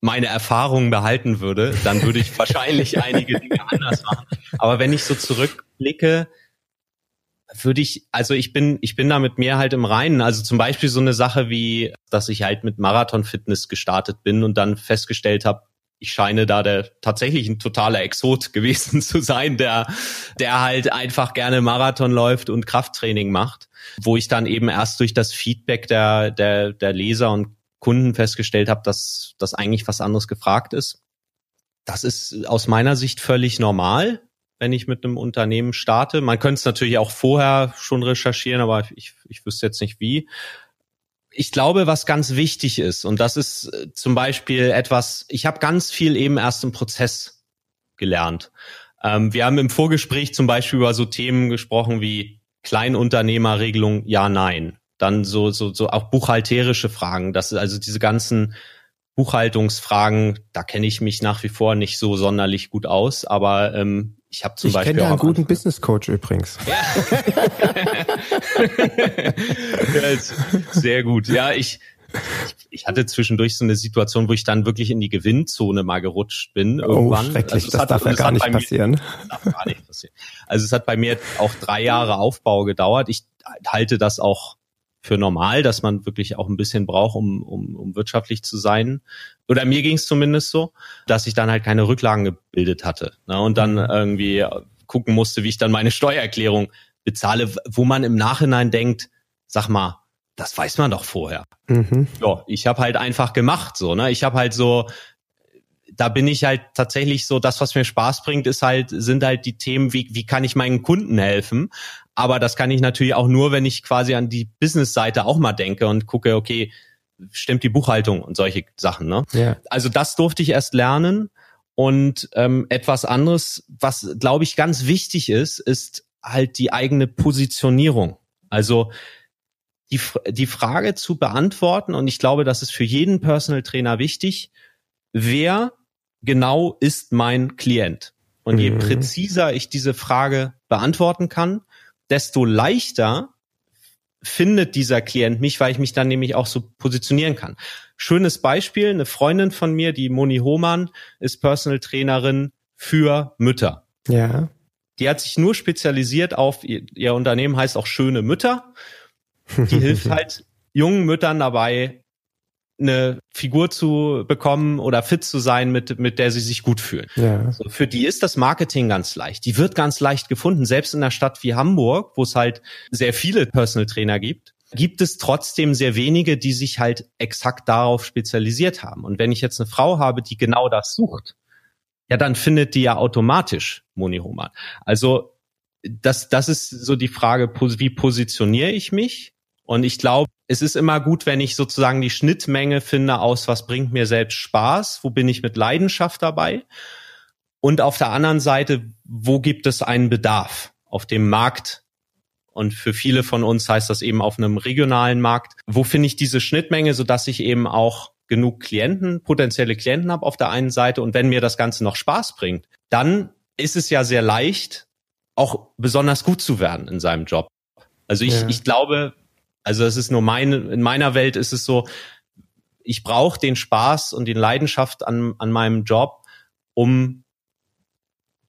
meine Erfahrungen behalten würde, dann würde ich wahrscheinlich einige Dinge anders machen. Aber wenn ich so zurückblicke, würde ich, also ich bin, ich bin da mit mir halt im Reinen. Also zum Beispiel so eine Sache wie, dass ich halt mit Marathon-Fitness gestartet bin und dann festgestellt habe, ich scheine da der tatsächlich ein totaler Exot gewesen zu sein, der, der halt einfach gerne Marathon läuft und Krafttraining macht, wo ich dann eben erst durch das Feedback der, der, der Leser und Kunden festgestellt habe, dass, dass eigentlich was anderes gefragt ist. Das ist aus meiner Sicht völlig normal, wenn ich mit einem Unternehmen starte. Man könnte es natürlich auch vorher schon recherchieren, aber ich, ich wüsste jetzt nicht wie ich glaube, was ganz wichtig ist, und das ist äh, zum Beispiel etwas, ich habe ganz viel eben erst im Prozess gelernt. Ähm, wir haben im Vorgespräch zum Beispiel über so Themen gesprochen wie Kleinunternehmerregelung, ja, nein. Dann so, so, so auch buchhalterische Fragen. Das ist also diese ganzen Buchhaltungsfragen, da kenne ich mich nach wie vor nicht so sonderlich gut aus, aber ähm, ich habe zum ich Beispiel. Ich kenne ja einen guten Business Coach übrigens. ja, sehr gut. Ja, ich, ich hatte zwischendurch so eine Situation, wo ich dann wirklich in die Gewinnzone mal gerutscht bin. Oh, irgendwann. Oh, schrecklich. Also das hat, darf ja gar nicht passieren. Mir, darf gar nicht passieren. Also es hat bei mir auch drei Jahre Aufbau gedauert. Ich halte das auch für normal, dass man wirklich auch ein bisschen braucht, um, um, um wirtschaftlich zu sein. Oder mir ging es zumindest so, dass ich dann halt keine Rücklagen gebildet hatte. Ne? Und dann irgendwie gucken musste, wie ich dann meine Steuererklärung bezahle, wo man im Nachhinein denkt, sag mal, das weiß man doch vorher. Mhm. Ja, ich habe halt einfach gemacht so, ne? Ich habe halt so da bin ich halt tatsächlich so, das, was mir Spaß bringt, ist halt, sind halt die Themen, wie, wie kann ich meinen Kunden helfen? Aber das kann ich natürlich auch nur, wenn ich quasi an die Business-Seite auch mal denke und gucke, okay, stimmt die Buchhaltung und solche Sachen. Ne? Ja. Also das durfte ich erst lernen. Und ähm, etwas anderes, was glaube ich ganz wichtig ist, ist halt die eigene Positionierung. Also die, die Frage zu beantworten, und ich glaube, das ist für jeden Personal Trainer wichtig, wer genau ist mein Klient? Und je mhm. präziser ich diese Frage beantworten kann, desto leichter findet dieser Klient mich, weil ich mich dann nämlich auch so positionieren kann. Schönes Beispiel, eine Freundin von mir, die Moni Hohmann, ist Personal Trainerin für Mütter. Ja. Die hat sich nur spezialisiert auf, ihr, ihr Unternehmen heißt auch schöne Mütter. Die hilft halt jungen Müttern dabei, eine Figur zu bekommen oder fit zu sein, mit, mit der sie sich gut fühlen. Ja. So, für die ist das Marketing ganz leicht. Die wird ganz leicht gefunden. Selbst in einer Stadt wie Hamburg, wo es halt sehr viele Personal Trainer gibt, gibt es trotzdem sehr wenige, die sich halt exakt darauf spezialisiert haben. Und wenn ich jetzt eine Frau habe, die genau das sucht, ja, dann findet die ja automatisch Moni Hohmann. Also das, das ist so die Frage, wie positioniere ich mich? Und ich glaube, es ist immer gut, wenn ich sozusagen die Schnittmenge finde aus, was bringt mir selbst Spaß, wo bin ich mit Leidenschaft dabei und auf der anderen Seite, wo gibt es einen Bedarf auf dem Markt und für viele von uns heißt das eben auf einem regionalen Markt. Wo finde ich diese Schnittmenge, so dass ich eben auch genug Klienten, potenzielle Klienten habe auf der einen Seite und wenn mir das Ganze noch Spaß bringt, dann ist es ja sehr leicht, auch besonders gut zu werden in seinem Job. Also ich, ja. ich glaube, also es ist nur meine, in meiner Welt ist es so, ich brauche den Spaß und die Leidenschaft an, an meinem Job, um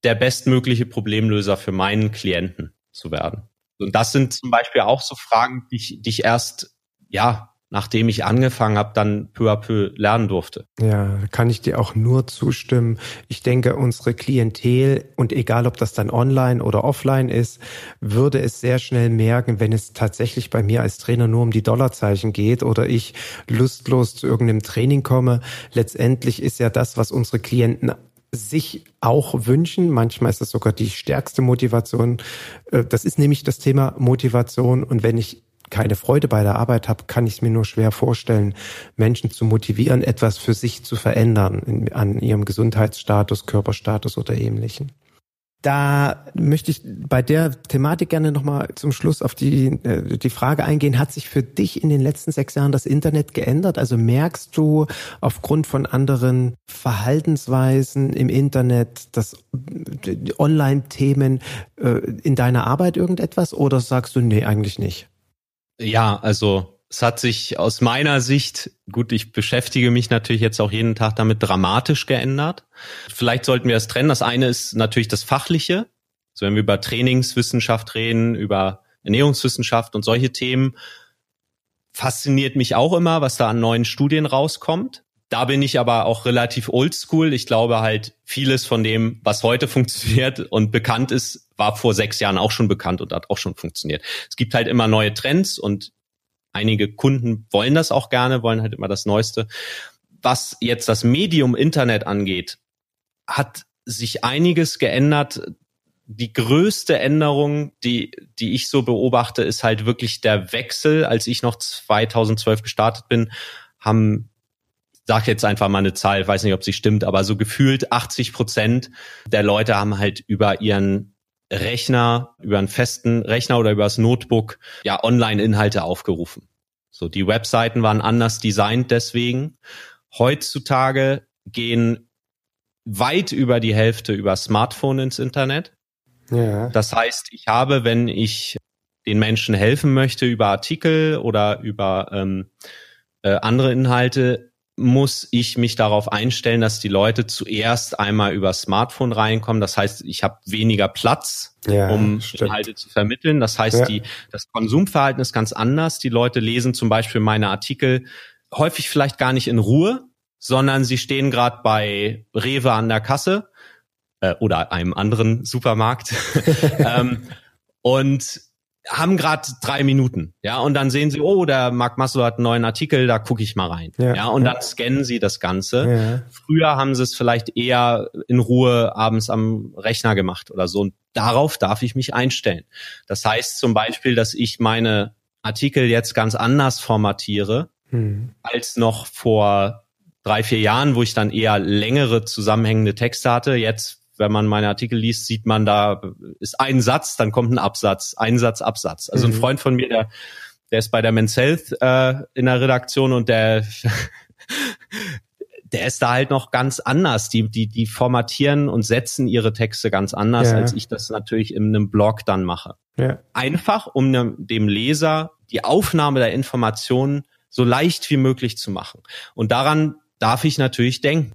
der bestmögliche Problemlöser für meinen Klienten zu werden. Und das sind zum Beispiel auch so Fragen, die ich, die ich erst, ja, nachdem ich angefangen habe, dann peu à peu lernen durfte. Ja, kann ich dir auch nur zustimmen. Ich denke, unsere Klientel und egal ob das dann online oder offline ist, würde es sehr schnell merken, wenn es tatsächlich bei mir als Trainer nur um die Dollarzeichen geht oder ich lustlos zu irgendeinem Training komme. Letztendlich ist ja das, was unsere Klienten sich auch wünschen. Manchmal ist das sogar die stärkste Motivation. Äh, das ist nämlich das Thema Motivation. Und wenn ich keine Freude bei der Arbeit habe, kann ich es mir nur schwer vorstellen, Menschen zu motivieren, etwas für sich zu verändern in, an ihrem Gesundheitsstatus, Körperstatus oder ähnlichen. Da möchte ich bei der Thematik gerne nochmal zum Schluss auf die, äh, die Frage eingehen, hat sich für dich in den letzten sechs Jahren das Internet geändert? Also merkst du aufgrund von anderen Verhaltensweisen im Internet, dass Online-Themen äh, in deiner Arbeit irgendetwas oder sagst du, nee, eigentlich nicht? Ja, also es hat sich aus meiner Sicht, gut, ich beschäftige mich natürlich jetzt auch jeden Tag damit dramatisch geändert. Vielleicht sollten wir das trennen. Das eine ist natürlich das Fachliche. Also wenn wir über Trainingswissenschaft reden, über Ernährungswissenschaft und solche Themen, fasziniert mich auch immer, was da an neuen Studien rauskommt. Da bin ich aber auch relativ oldschool. Ich glaube halt, vieles von dem, was heute funktioniert und bekannt ist, war vor sechs Jahren auch schon bekannt und hat auch schon funktioniert. Es gibt halt immer neue Trends und einige Kunden wollen das auch gerne, wollen halt immer das Neueste. Was jetzt das Medium Internet angeht, hat sich einiges geändert. Die größte Änderung, die, die ich so beobachte, ist halt wirklich der Wechsel. Als ich noch 2012 gestartet bin, haben sag jetzt einfach mal eine Zahl, weiß nicht, ob sie stimmt, aber so gefühlt 80 Prozent der Leute haben halt über ihren Rechner, über einen festen Rechner oder über das Notebook ja Online-Inhalte aufgerufen. So, die Webseiten waren anders designt deswegen. Heutzutage gehen weit über die Hälfte über Smartphone ins Internet. Ja. Das heißt, ich habe, wenn ich den Menschen helfen möchte über Artikel oder über ähm, äh, andere Inhalte, muss ich mich darauf einstellen, dass die Leute zuerst einmal über Smartphone reinkommen. Das heißt, ich habe weniger Platz, ja, um stimmt. Inhalte zu vermitteln. Das heißt, ja. die, das Konsumverhalten ist ganz anders. Die Leute lesen zum Beispiel meine Artikel häufig vielleicht gar nicht in Ruhe, sondern sie stehen gerade bei Rewe an der Kasse äh, oder einem anderen Supermarkt ähm, und haben gerade drei Minuten, ja, und dann sehen sie, oh, der Mark Maslow hat einen neuen Artikel, da gucke ich mal rein, ja, ja und ja. dann scannen sie das Ganze. Ja. Früher haben sie es vielleicht eher in Ruhe abends am Rechner gemacht oder so, und darauf darf ich mich einstellen. Das heißt zum Beispiel, dass ich meine Artikel jetzt ganz anders formatiere hm. als noch vor drei, vier Jahren, wo ich dann eher längere zusammenhängende Texte hatte. Jetzt wenn man meine Artikel liest, sieht man, da ist ein Satz, dann kommt ein Absatz, ein Satz, Absatz. Also mhm. ein Freund von mir, der, der ist bei der Men's Health äh, in der Redaktion und der der ist da halt noch ganz anders. Die, die, die formatieren und setzen ihre Texte ganz anders, ja. als ich das natürlich in einem Blog dann mache. Ja. Einfach, um dem Leser die Aufnahme der Informationen so leicht wie möglich zu machen. Und daran darf ich natürlich denken.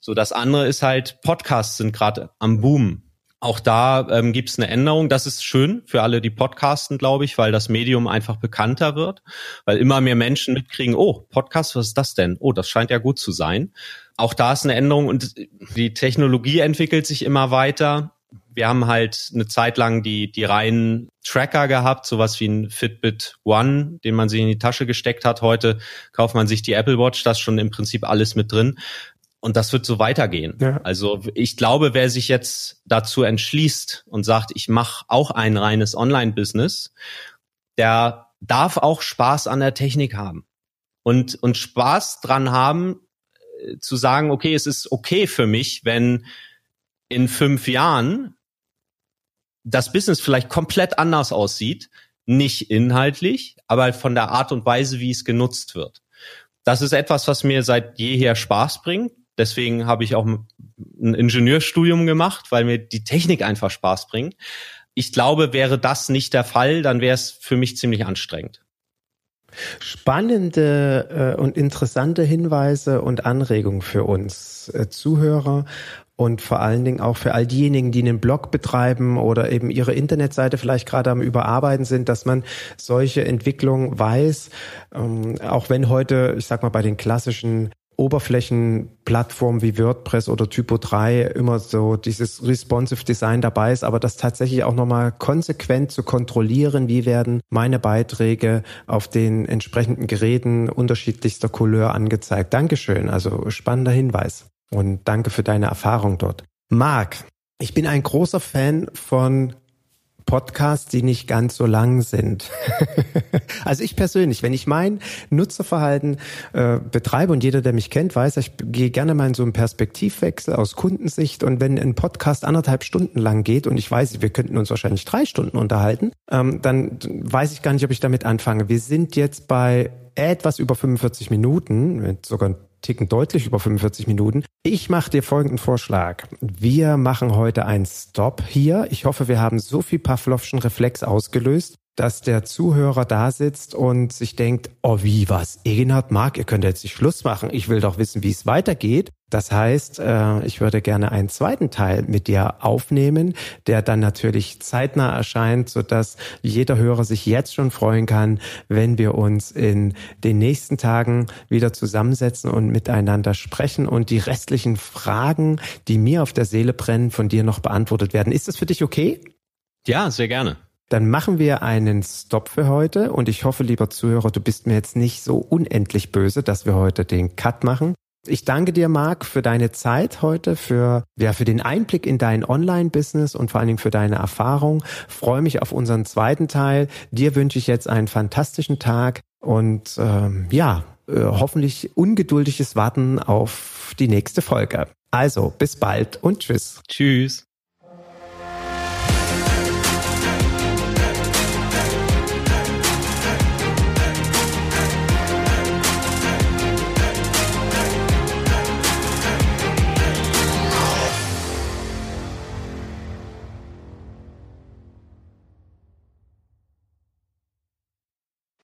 So, das andere ist halt, Podcasts sind gerade am Boom. Auch da ähm, gibt es eine Änderung. Das ist schön für alle, die podcasten, glaube ich, weil das Medium einfach bekannter wird, weil immer mehr Menschen mitkriegen, oh, Podcast, was ist das denn? Oh, das scheint ja gut zu sein. Auch da ist eine Änderung und die Technologie entwickelt sich immer weiter. Wir haben halt eine Zeit lang die, die reinen Tracker gehabt, sowas wie ein Fitbit One, den man sich in die Tasche gesteckt hat. Heute kauft man sich die Apple Watch, das schon im Prinzip alles mit drin. Und das wird so weitergehen. Ja. Also ich glaube, wer sich jetzt dazu entschließt und sagt, ich mache auch ein reines Online-Business, der darf auch Spaß an der Technik haben. Und, und Spaß dran haben, äh, zu sagen, okay, es ist okay für mich, wenn in fünf Jahren das Business vielleicht komplett anders aussieht, nicht inhaltlich, aber von der Art und Weise, wie es genutzt wird. Das ist etwas, was mir seit jeher Spaß bringt. Deswegen habe ich auch ein Ingenieurstudium gemacht, weil mir die Technik einfach Spaß bringt. Ich glaube, wäre das nicht der Fall, dann wäre es für mich ziemlich anstrengend. Spannende äh, und interessante Hinweise und Anregungen für uns äh, Zuhörer und vor allen Dingen auch für all diejenigen, die einen Blog betreiben oder eben ihre Internetseite vielleicht gerade am Überarbeiten sind, dass man solche Entwicklungen weiß, ähm, auch wenn heute, ich sag mal, bei den klassischen Oberflächenplattformen wie WordPress oder Typo 3 immer so dieses responsive Design dabei ist, aber das tatsächlich auch nochmal konsequent zu kontrollieren, wie werden meine Beiträge auf den entsprechenden Geräten unterschiedlichster Couleur angezeigt. Dankeschön, also spannender Hinweis und danke für deine Erfahrung dort. Marc, ich bin ein großer Fan von Podcasts, die nicht ganz so lang sind. also ich persönlich, wenn ich mein Nutzerverhalten äh, betreibe und jeder, der mich kennt, weiß, ich gehe gerne mal in so einen Perspektivwechsel aus Kundensicht und wenn ein Podcast anderthalb Stunden lang geht und ich weiß, wir könnten uns wahrscheinlich drei Stunden unterhalten, ähm, dann weiß ich gar nicht, ob ich damit anfange. Wir sind jetzt bei etwas über 45 Minuten, mit sogar Ticken deutlich über 45 Minuten. Ich mache dir folgenden Vorschlag. Wir machen heute einen Stop hier. Ich hoffe, wir haben so viel Pavlovschen Reflex ausgelöst, dass der Zuhörer da sitzt und sich denkt, oh wie was, Egenhard Mark, ihr könnt jetzt nicht Schluss machen, ich will doch wissen, wie es weitergeht. Das heißt, äh, ich würde gerne einen zweiten Teil mit dir aufnehmen, der dann natürlich zeitnah erscheint, sodass jeder Hörer sich jetzt schon freuen kann, wenn wir uns in den nächsten Tagen wieder zusammensetzen und miteinander sprechen und die restlichen Fragen, die mir auf der Seele brennen, von dir noch beantwortet werden. Ist das für dich okay? Ja, sehr gerne. Dann machen wir einen Stop für heute und ich hoffe, lieber Zuhörer, du bist mir jetzt nicht so unendlich böse, dass wir heute den Cut machen. Ich danke dir, Marc, für deine Zeit heute, für, ja, für den Einblick in dein Online-Business und vor allen Dingen für deine Erfahrung. Freue mich auf unseren zweiten Teil. Dir wünsche ich jetzt einen fantastischen Tag und ähm, ja, äh, hoffentlich ungeduldiges Warten auf die nächste Folge. Also, bis bald und tschüss. Tschüss.